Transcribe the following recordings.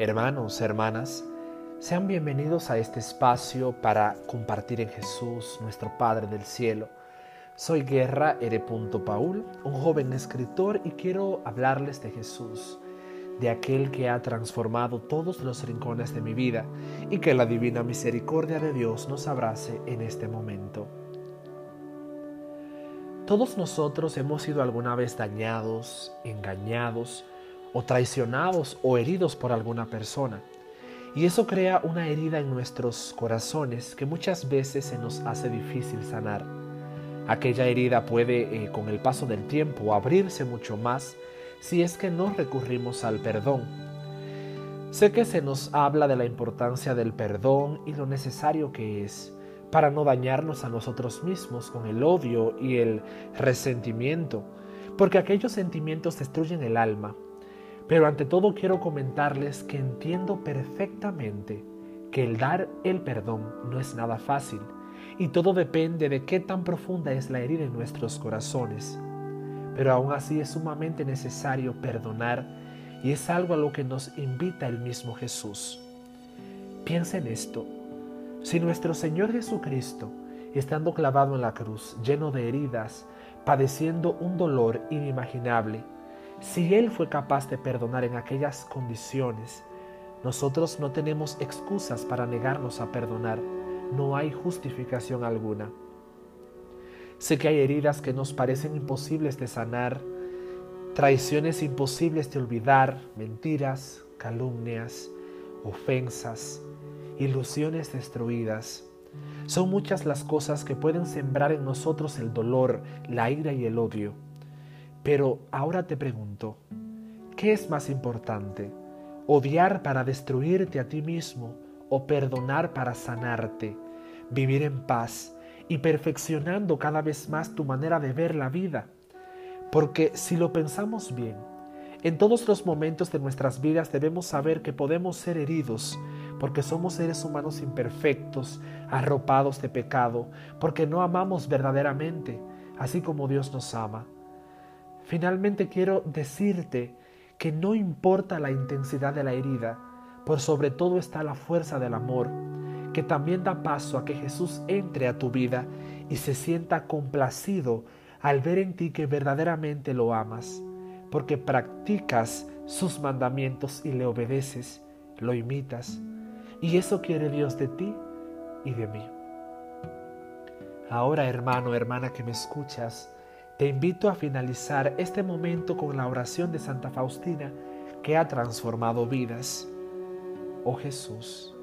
Hermanos, hermanas, sean bienvenidos a este espacio para compartir en Jesús, nuestro Padre del Cielo. Soy Guerra R. Paul, un joven escritor y quiero hablarles de Jesús, de aquel que ha transformado todos los rincones de mi vida y que la divina misericordia de Dios nos abrace en este momento. Todos nosotros hemos sido alguna vez dañados, engañados, o traicionados o heridos por alguna persona. Y eso crea una herida en nuestros corazones que muchas veces se nos hace difícil sanar. Aquella herida puede eh, con el paso del tiempo abrirse mucho más si es que no recurrimos al perdón. Sé que se nos habla de la importancia del perdón y lo necesario que es para no dañarnos a nosotros mismos con el odio y el resentimiento, porque aquellos sentimientos destruyen el alma pero ante todo quiero comentarles que entiendo perfectamente que el dar el perdón no es nada fácil y todo depende de qué tan profunda es la herida en nuestros corazones. Pero aún así es sumamente necesario perdonar y es algo a lo que nos invita el mismo Jesús. Piensa en esto. Si nuestro Señor Jesucristo, estando clavado en la cruz, lleno de heridas, padeciendo un dolor inimaginable, si Él fue capaz de perdonar en aquellas condiciones, nosotros no tenemos excusas para negarnos a perdonar. No hay justificación alguna. Sé que hay heridas que nos parecen imposibles de sanar, traiciones imposibles de olvidar, mentiras, calumnias, ofensas, ilusiones destruidas. Son muchas las cosas que pueden sembrar en nosotros el dolor, la ira y el odio. Pero ahora te pregunto, ¿qué es más importante? ¿Odiar para destruirte a ti mismo o perdonar para sanarte, vivir en paz y perfeccionando cada vez más tu manera de ver la vida? Porque si lo pensamos bien, en todos los momentos de nuestras vidas debemos saber que podemos ser heridos, porque somos seres humanos imperfectos, arropados de pecado, porque no amamos verdaderamente, así como Dios nos ama. Finalmente quiero decirte que no importa la intensidad de la herida, por sobre todo está la fuerza del amor, que también da paso a que Jesús entre a tu vida y se sienta complacido al ver en ti que verdaderamente lo amas, porque practicas sus mandamientos y le obedeces, lo imitas, y eso quiere Dios de ti y de mí. Ahora, hermano, hermana que me escuchas, te invito a finalizar este momento con la oración de Santa Faustina que ha transformado vidas. Oh Jesús,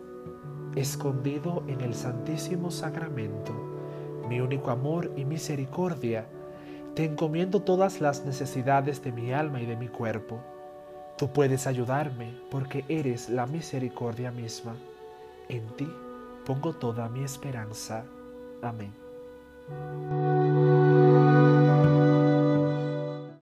escondido en el Santísimo Sacramento, mi único amor y misericordia, te encomiendo todas las necesidades de mi alma y de mi cuerpo. Tú puedes ayudarme porque eres la misericordia misma. En ti pongo toda mi esperanza. Amén.